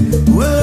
way. Whoa.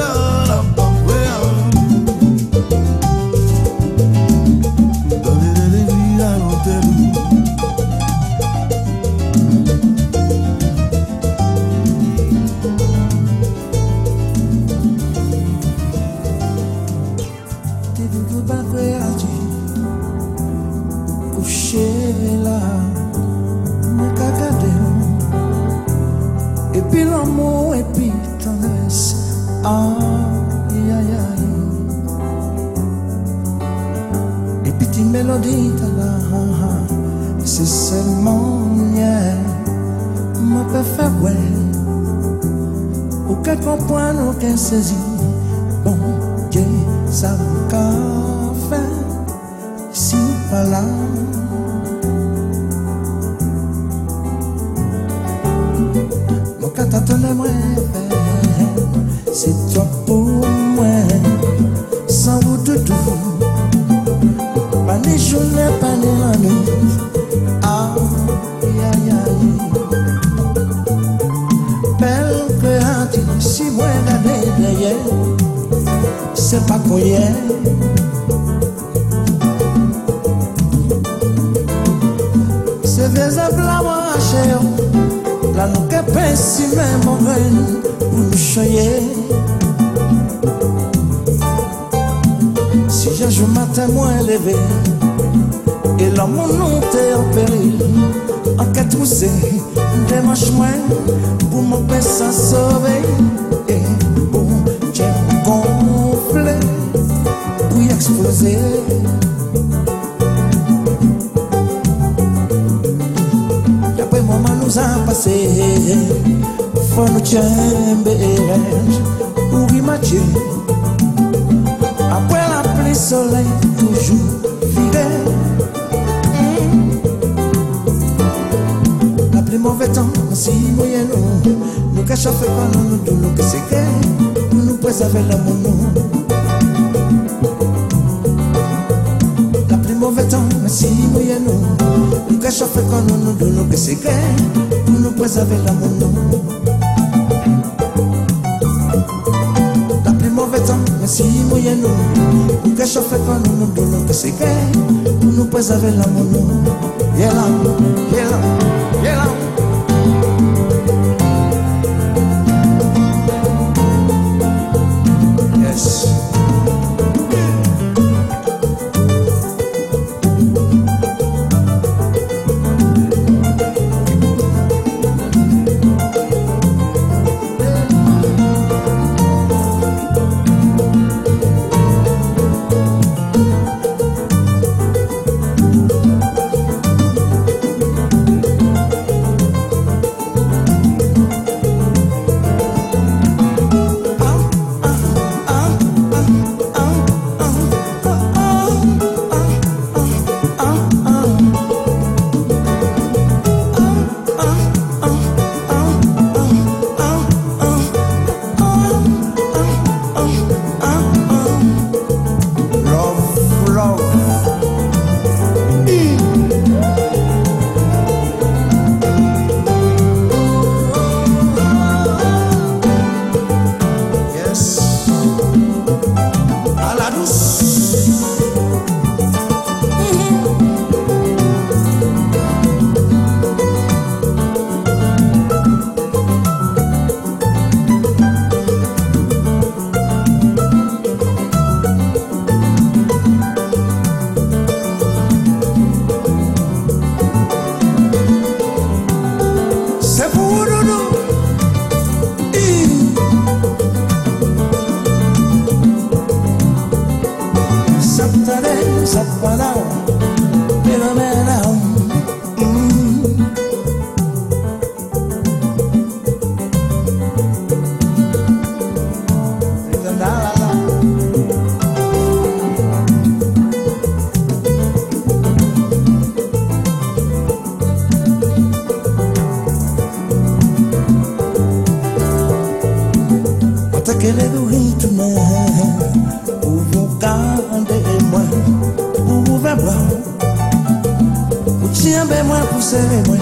Tirer moi, pour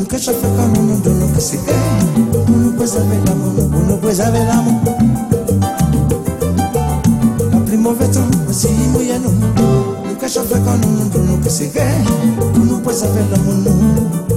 Nunca fica no mundo, nunca se ganha. Uno puede saber el amor, uno puede saber el amor. La prima vetu, si muy en un. Nunca fica no mundo, nunca se ganha. Uno puede saber el amor,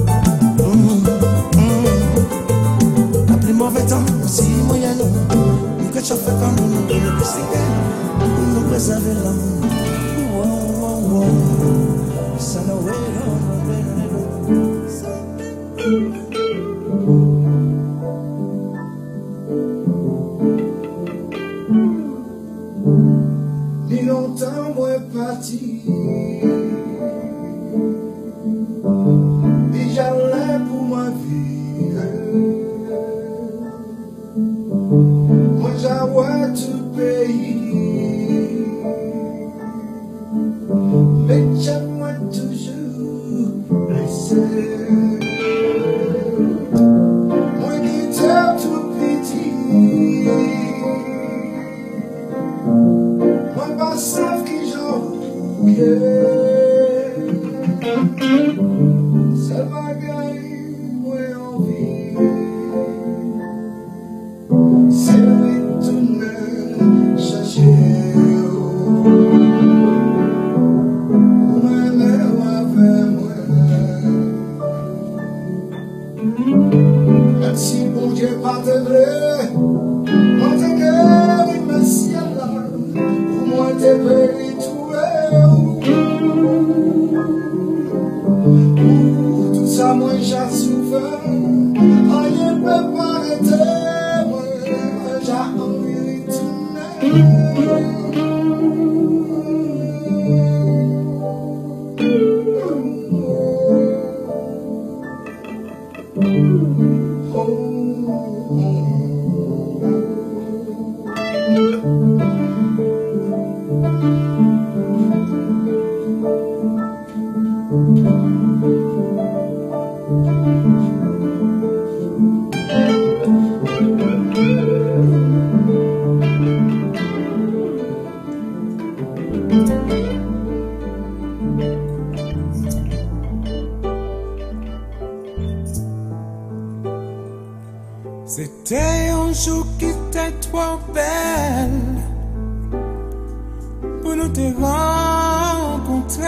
je t'ai rencontré.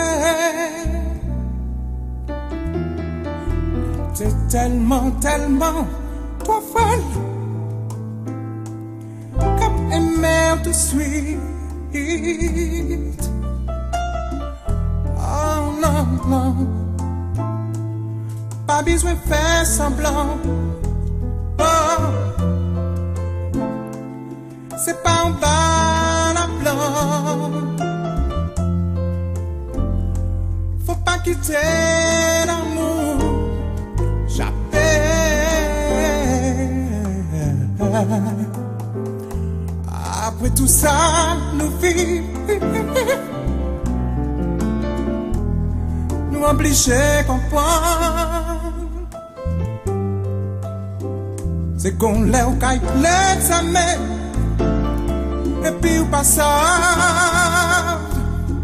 T'es tellement, tellement trop folle. Comme aimer tout de suite. Oh non, non. Pas besoin de faire semblant. Oh. C'est pas un bal à blanc. quitter l'amour, j'appelle. Après tout ça, nous vivons. Nous obligés comprendre. C'est qu'on l'est au caille, l'examen. Et puis, au passage,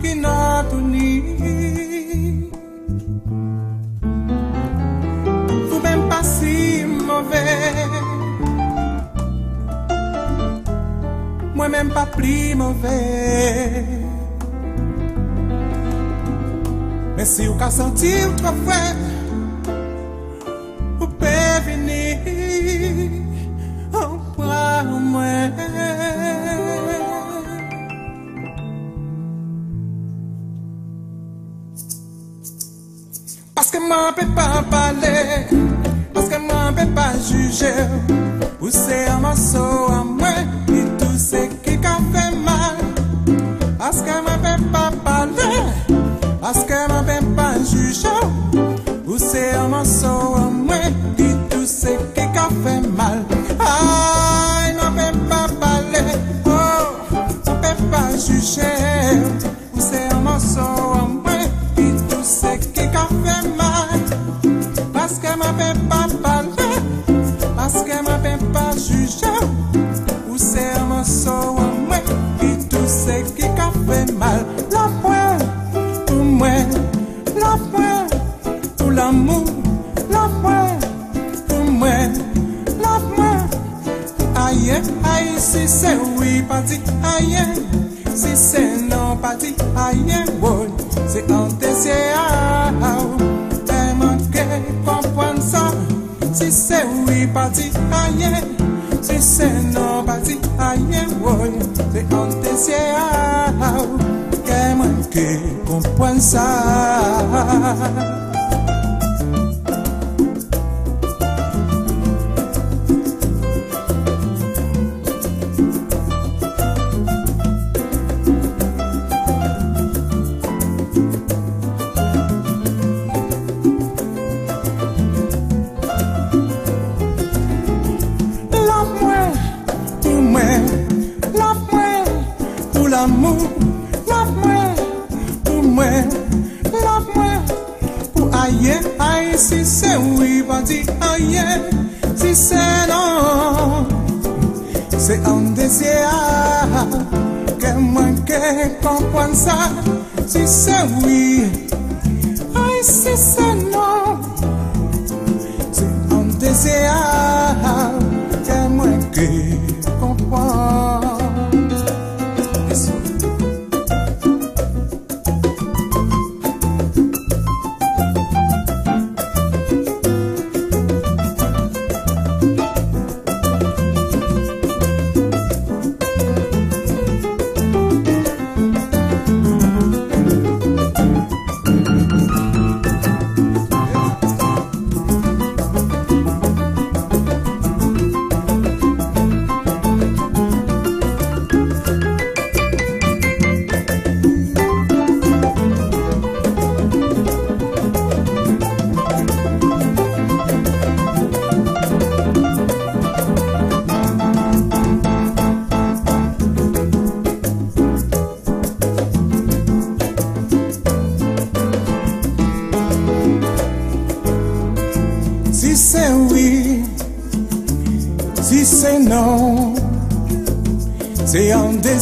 qui n'a tout ni. Mwen men pa pli mouve Men si ou ka santi ou tro fwe yourself. voi se aconteceu que mãe que companhia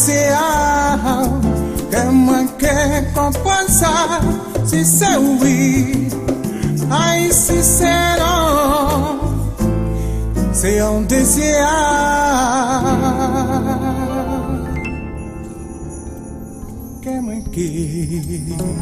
Zia, que quer composa, se seu vi, ai se serão, se é um desia. Que quer.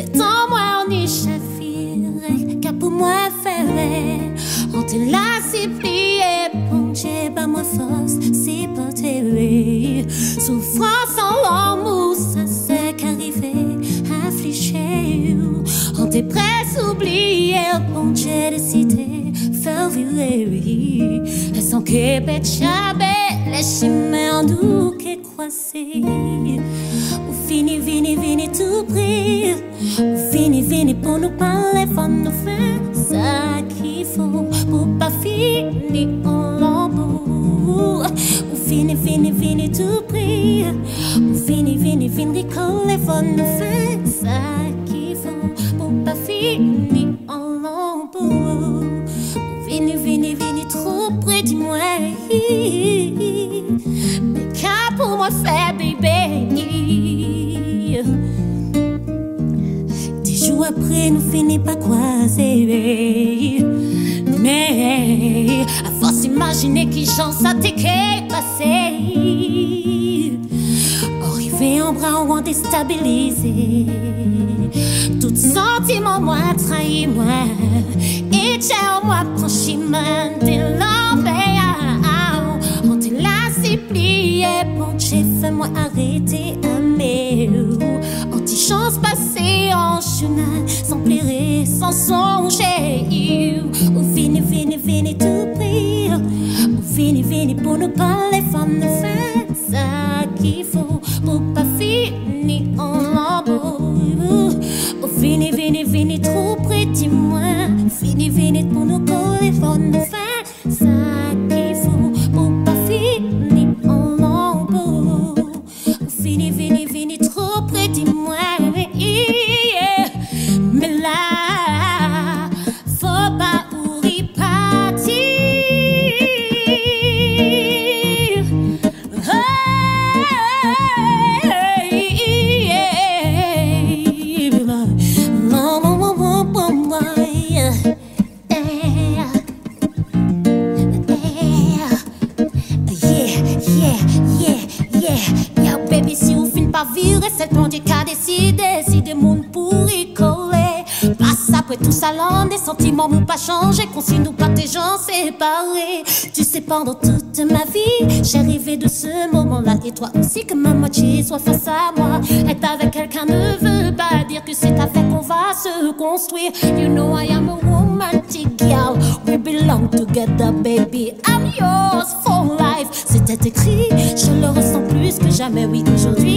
Dettends-moi ogni scefire che per me fare On te la si prie Ponce pa moi force si portere Souffrance en amour ça c'est qu'arrivé Affligé On te presse oublier Ponce décidé Faire vivre Sans que bête Merdu che quasi O fini, vini, vini tu pri O fini, vini pono pale fanno fe Sa chi fu Pupa fini o lobo O fini, vini, vini tu pri O fini, vini, vini cole fanno fe Sa chi fu Pupa fini o lobo O fini, vini, vini trop près dis-moi moi faire, bébé. Dix jours après, nous finissons pas croiser. Mais, à force d'imaginer qui j'en ça t'est passé. Arrivé en bras, on déstabilisé. Tout sentiment, moi, trahi, moi. Et tiens, moi, franchi, man, de l'enfer oublié, penché, fais-moi arrêter un mélo. Anti-chance passée en chemin, sans plairer, sans songer. Ou venez, venez, venez tout pire. Ou venez, venez pour nous parler, les femmes ne faire ça qu'il faut pour pas finir en lambeau. Ou venez, venez, venez trop près, dis-moi. Venez, venez pour nous coller, femmes ne faire sentiments m'ont pas changé. Consigne nous pas tes gens séparés. Tu sais, pendant toute ma vie, j'ai rêvé de ce moment-là. Et toi aussi, que ma moitié soit face à moi. Être avec quelqu'un ne veut pas dire que c'est avec qu'on va se construire. You know, I am a romantic girl. We belong together, baby. I'm yours for life. C'était écrit, je le ressens plus que jamais. Oui, aujourd'hui,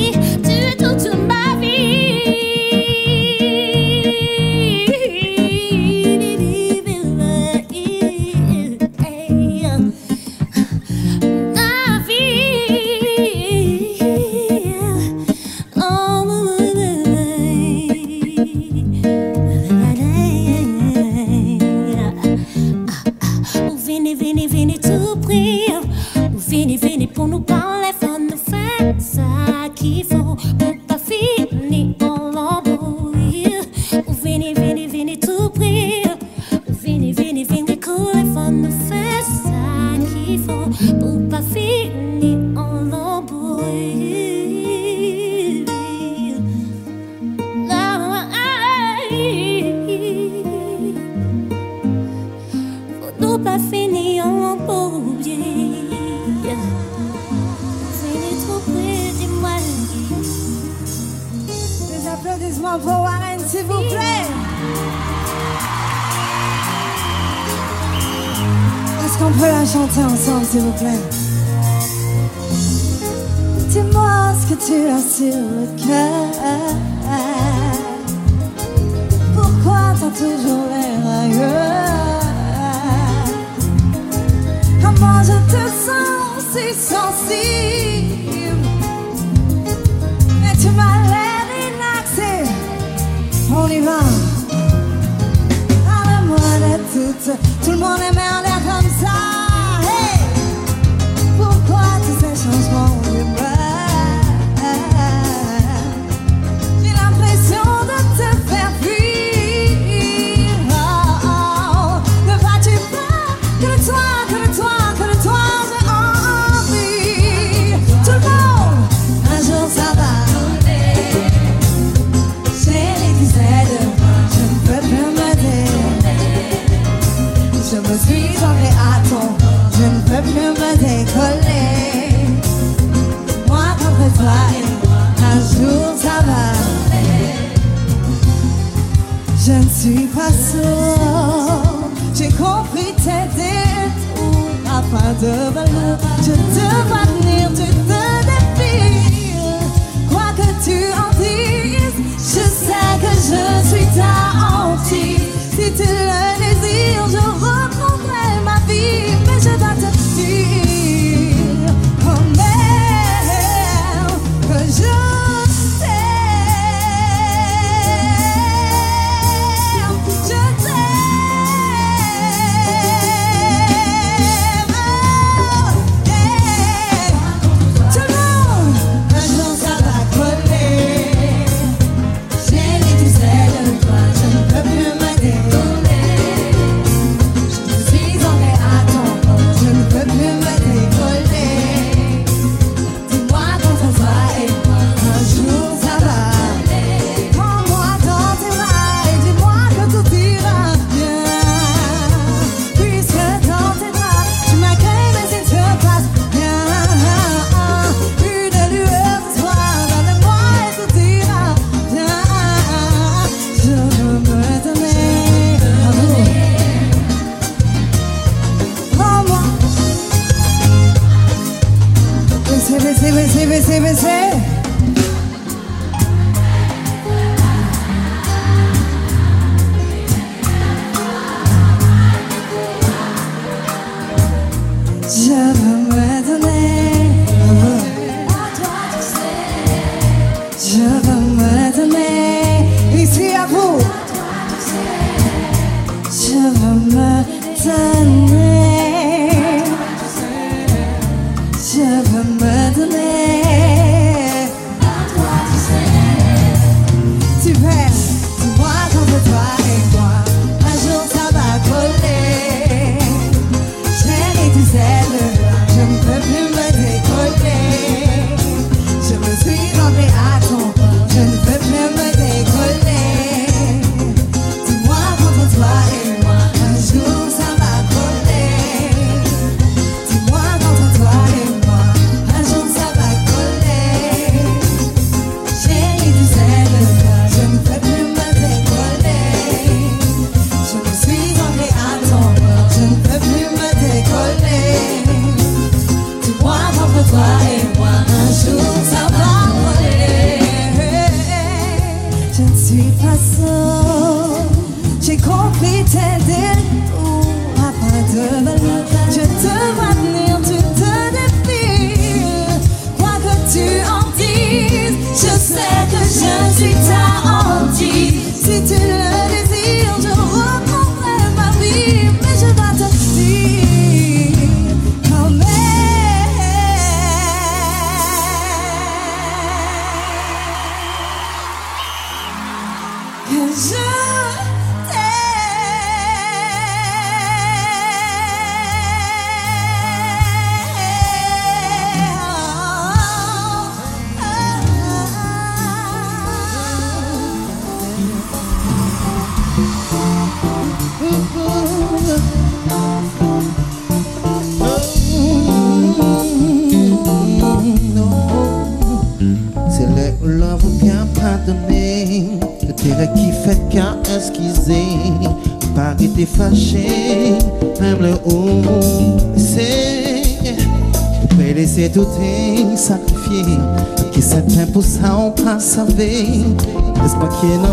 n'est-ce pas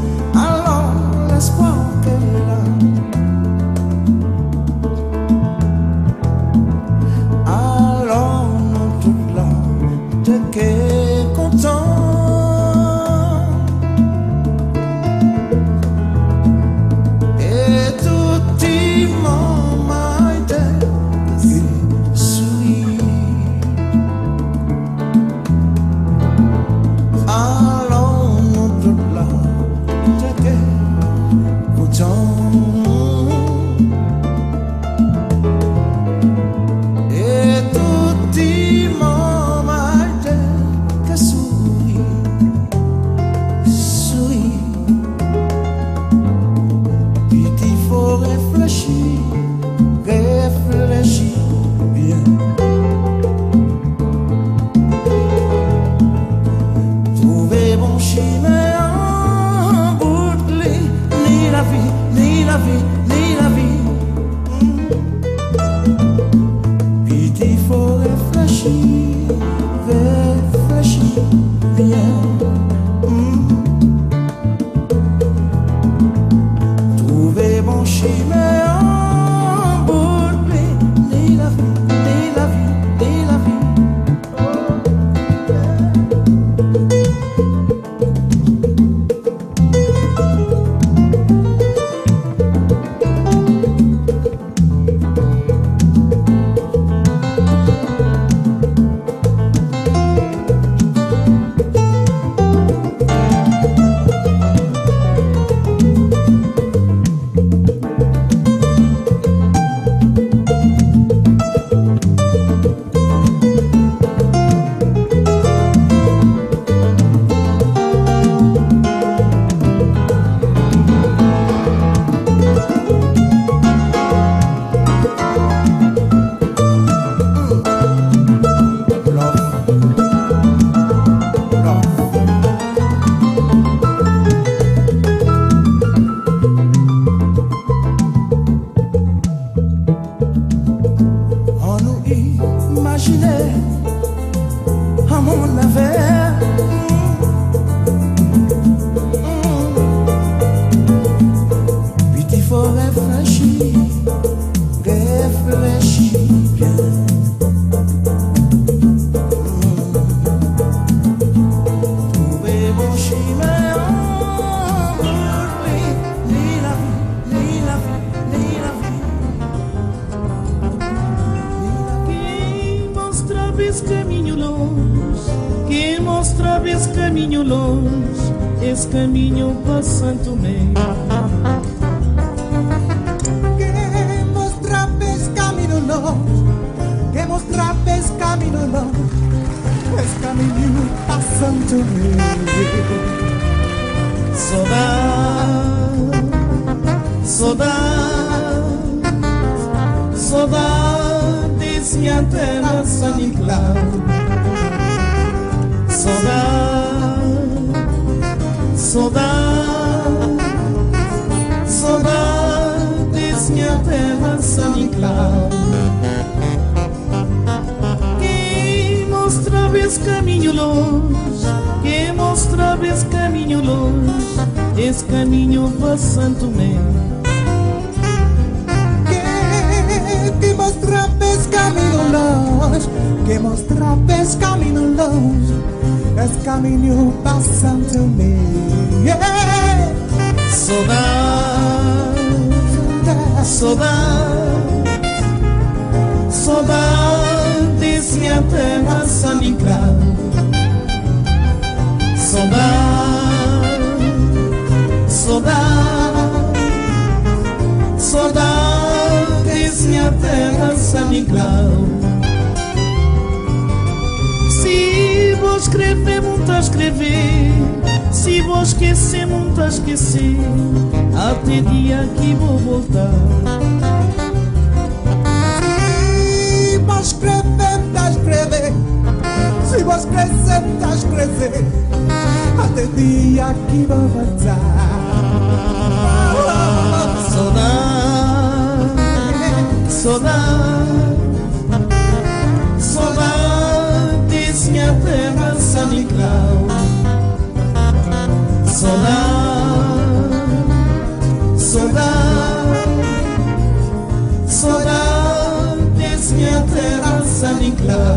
pieśnia teraz zanikła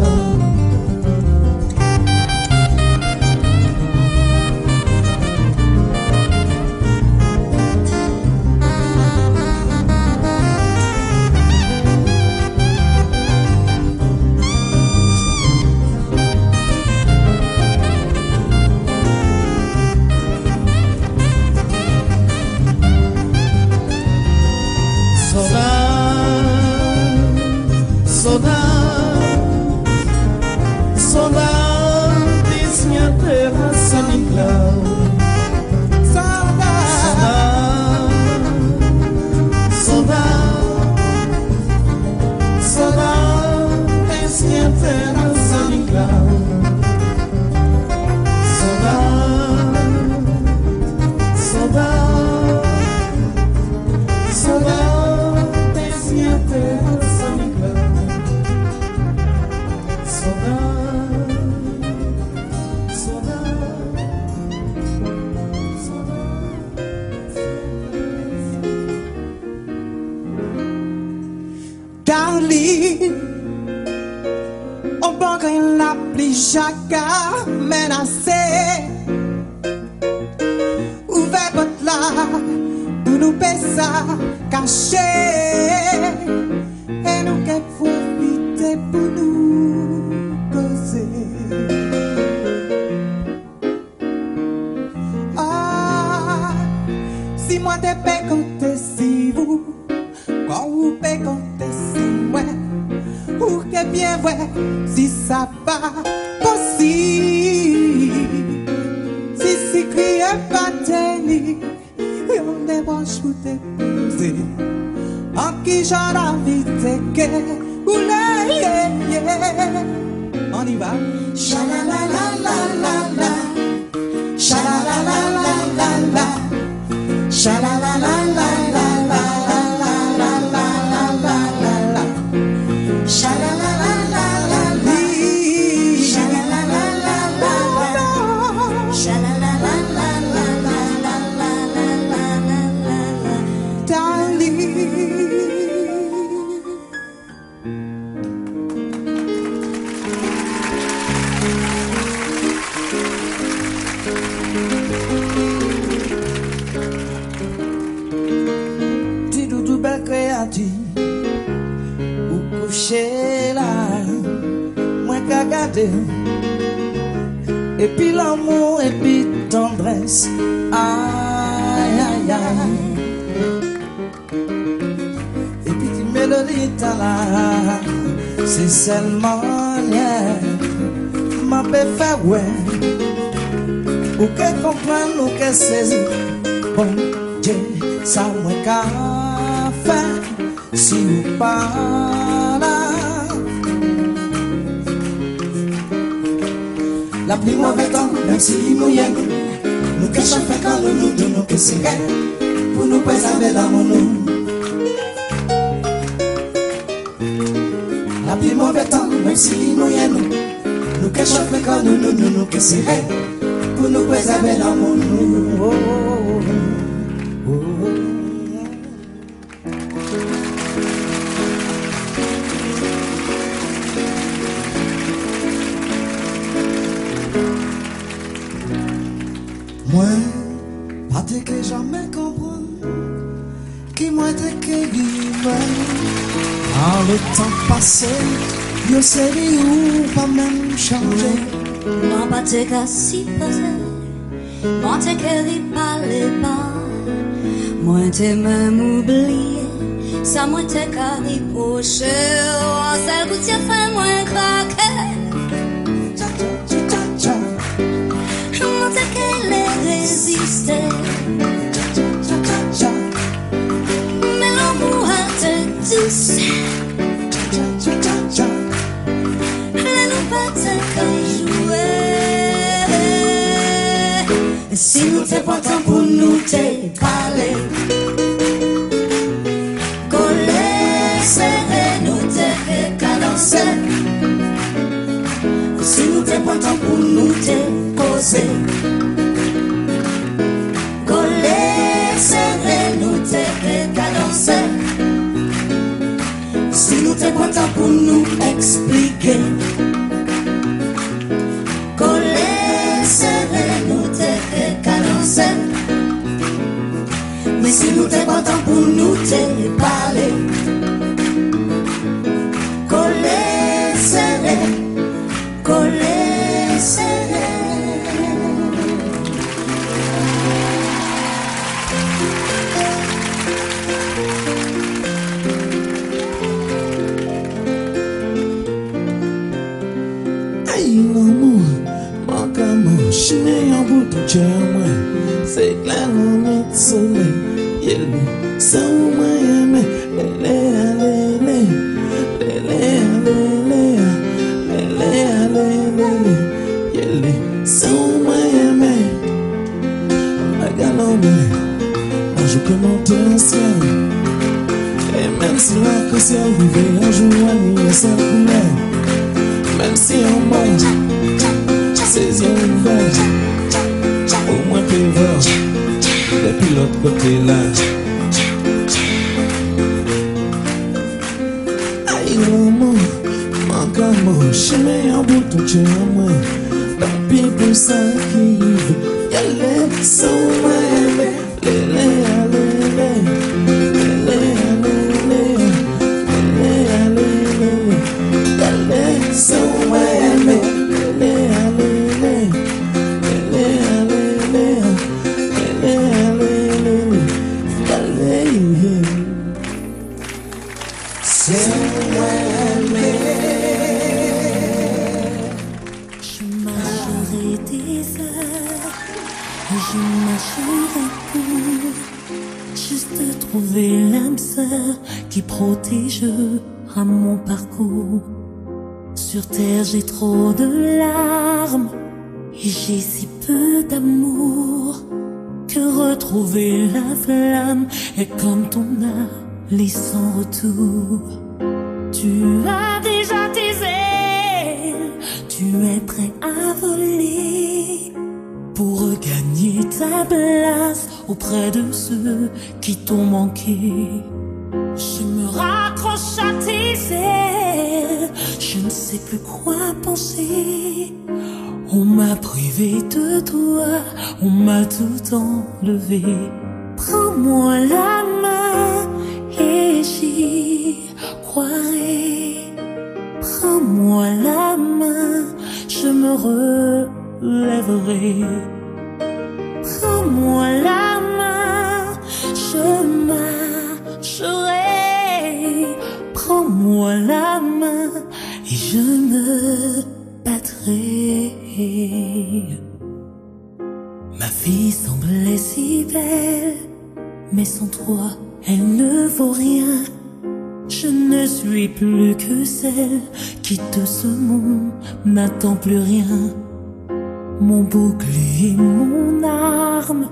Ou coucher là, m'en gagade. Et puis l'amour, et puis tendresse. Aïe, aïe, aïe. Et puis tu m'élodies, là. C'est seulement hier. ma fait faire, ou qu'elle comprenne ou qu'elle saisit. Bon Dieu, ça m'en gagne. Si là. La pluie mauvais temps, même si il mouillait nous. Nous cachons fait quand nous nous donnons que c'est. Pour nous préserver l'amour nous. La pluie mauvais temps, même si il mouillait nous. Nous cachons fait quand nous nous donnons que c'est. Pour nous préserver l'amour nous. Moi pas te qu'à si passer Moi te qu'à parler pas Moi te même oublié Ça moi te celle que tu as fait moi craquer Cha cha Si nous te pas temps pour nous te parler Coller, nous te cadencer Si nous te pas pour nous te causer Coller, nous te cadencer Si nous te pas pour nous 又在包装，不怒不怒，节日芭蕾。Ma vie semblait si belle, mais sans toi, elle ne vaut rien. Je ne suis plus que celle qui de ce n'attend plus rien. Mon bouclier, mon arme,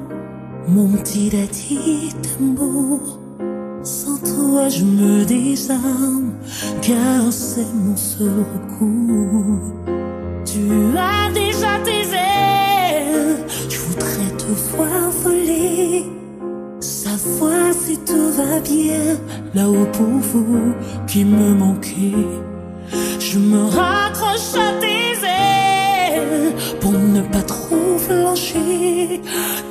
mon petit daddy d'amour. Sans toi, je me désarme, car c'est mon seul recours. Tu as déjà tes ailes, voudrais te voir voler. Savoir si tout va bien là-haut pour vous qui me manquez. Je me raccroche à tes ailes pour ne pas trop flancher.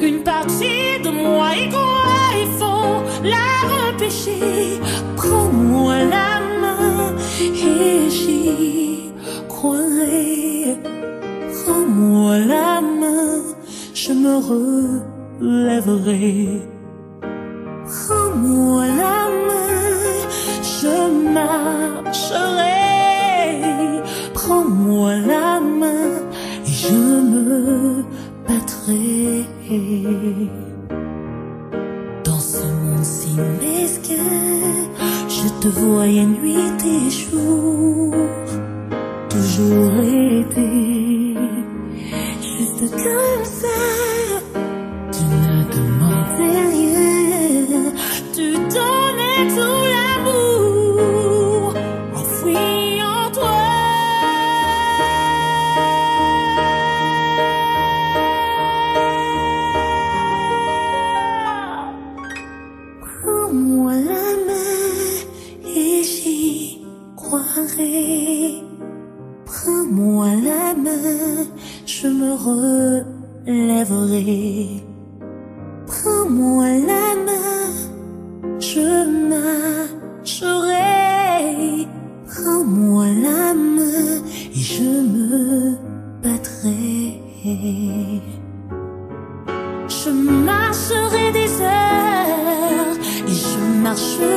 Une partie de moi y croit, il faut la repêcher. Prends-moi la main et j'y croirai. Prends-moi la main, je me relèverai. Prends-moi la main, je marcherai. Prends-moi la main et je me battrai. Dans ce monde si mesquin, je te voyais nuit et jour, toujours été, juste comme relèverai. Prends-moi la main, je marcherai. Prends-moi la main et je me battrai. Je marcherai des heures et je marcherai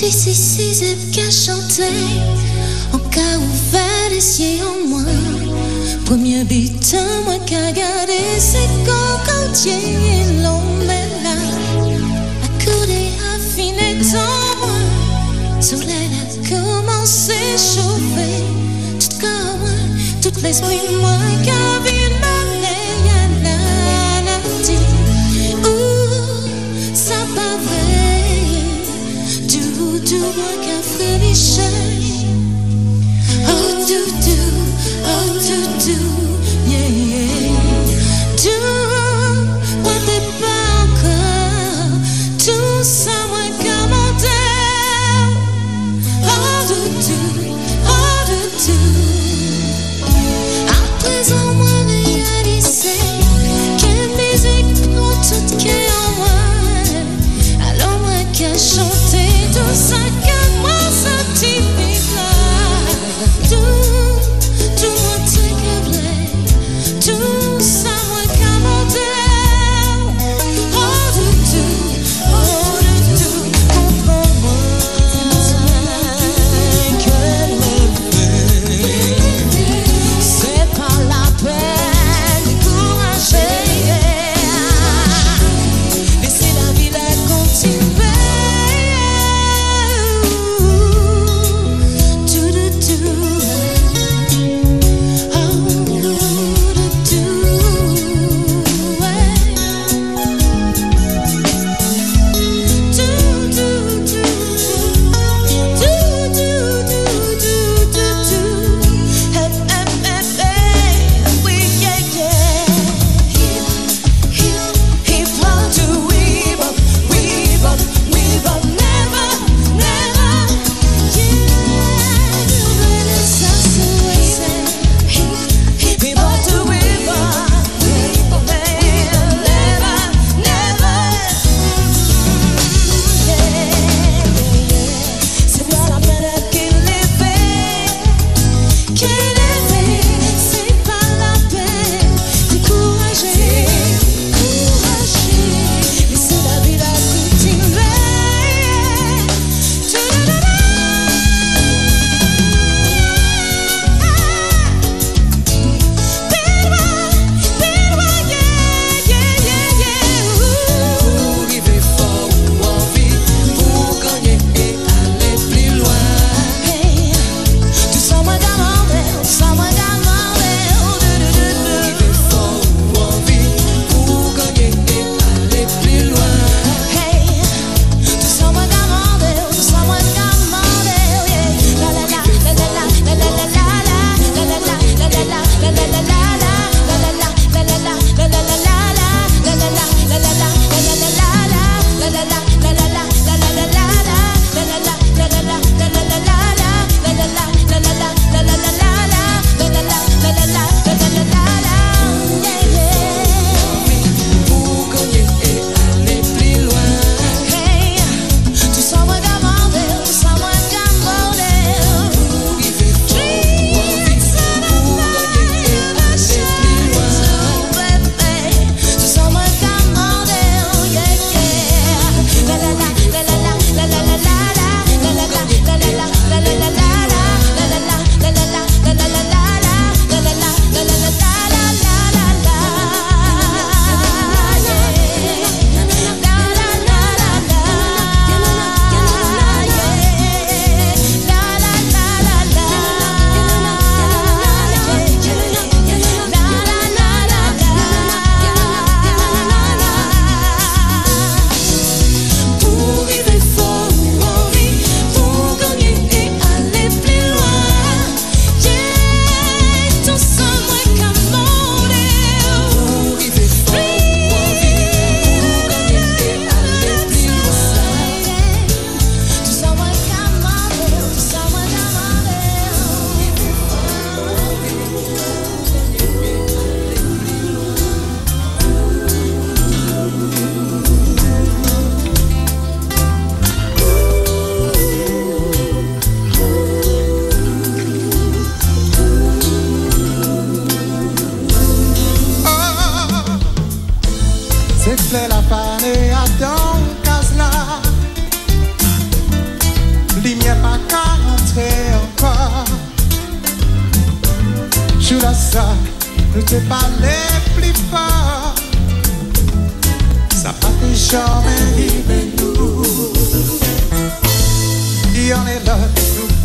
Si, si, si, c'est qu'à chanter. En cas ouvert les yeux en moi. Premier but, moi qu'à garder, c'est quand et l'on met là. Accoudé, affiné dans moi. Soleil a commencé à chauffer. Tout comme moi, tout l'esprit, moi, qu'à vivre i don't frémichet. Oh, do, oh.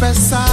Nous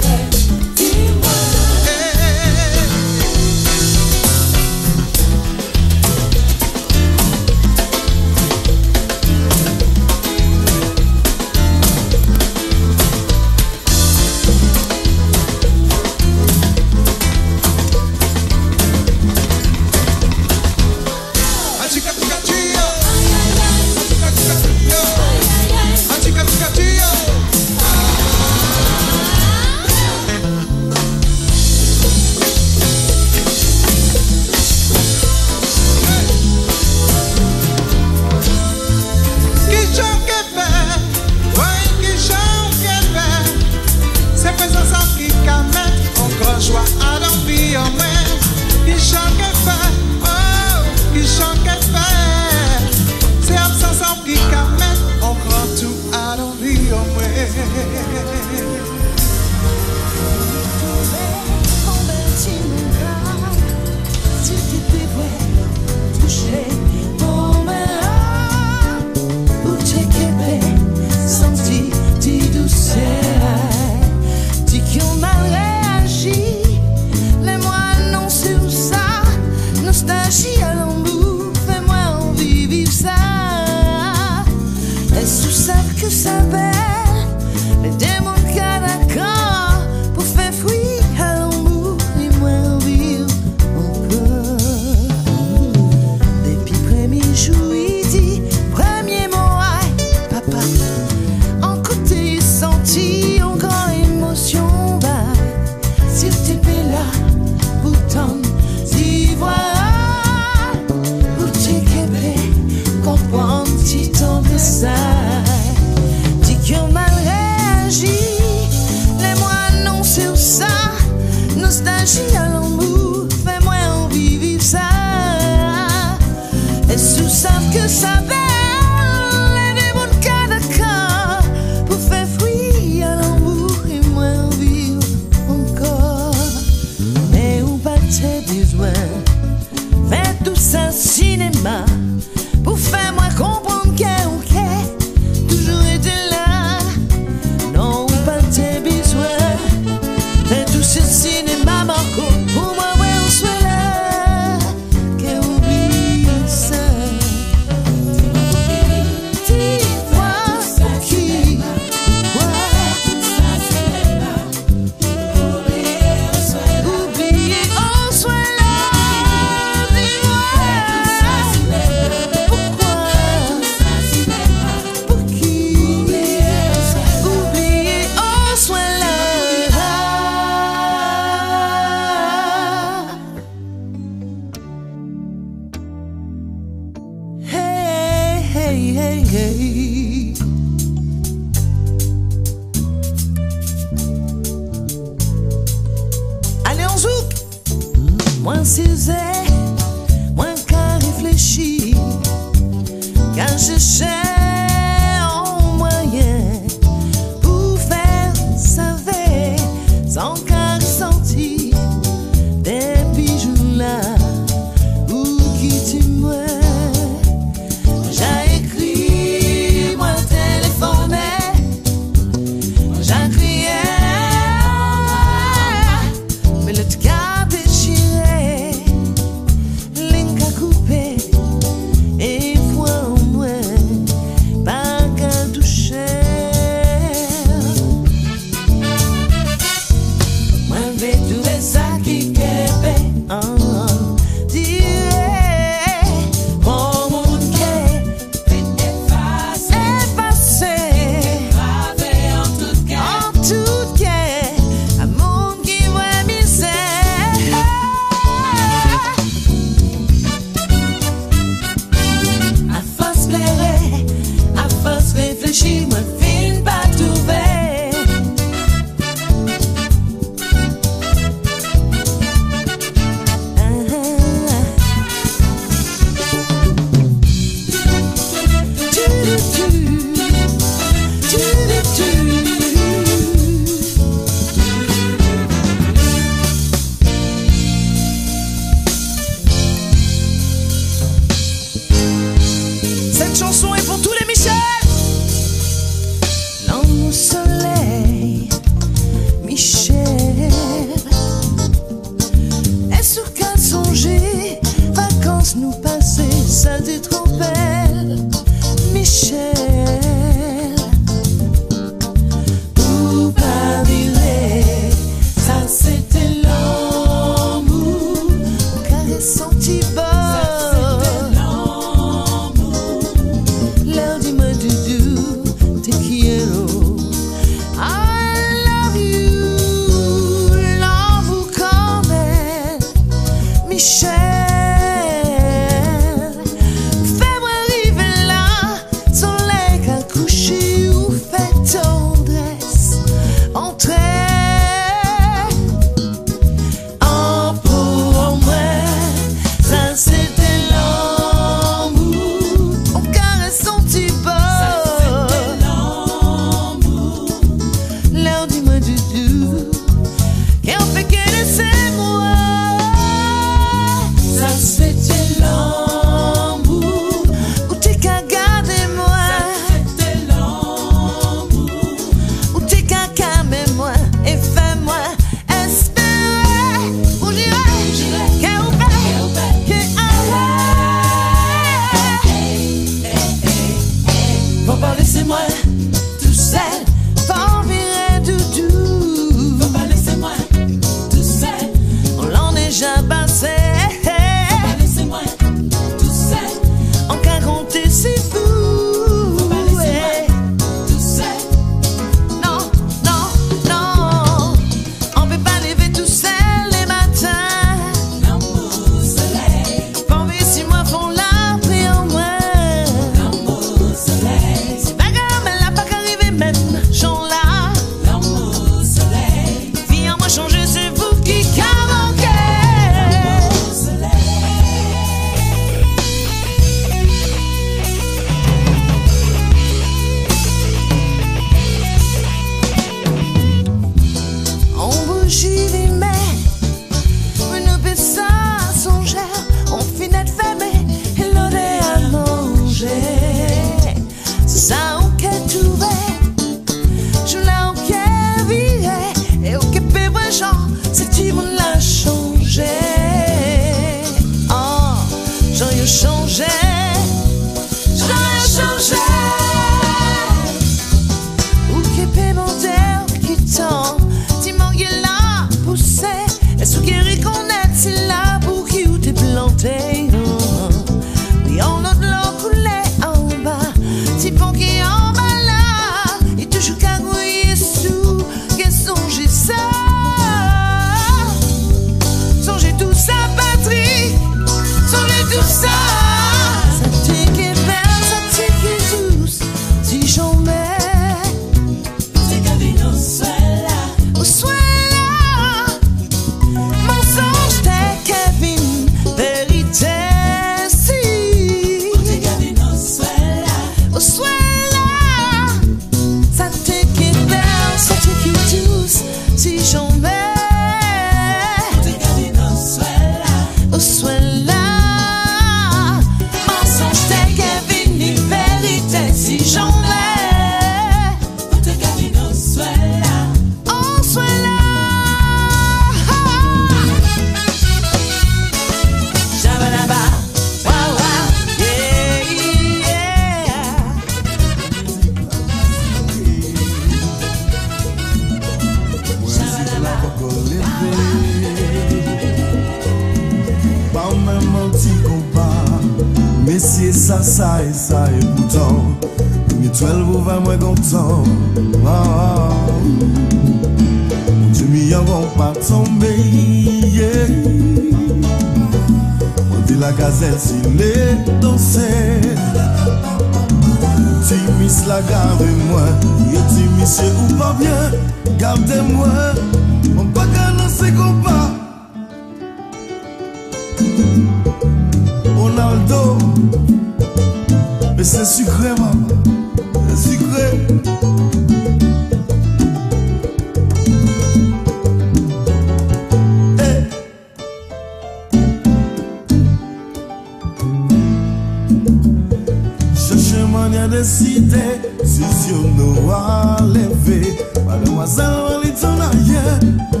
Konya deside Zizyon nou a leve Mademoiselle Wellington a ye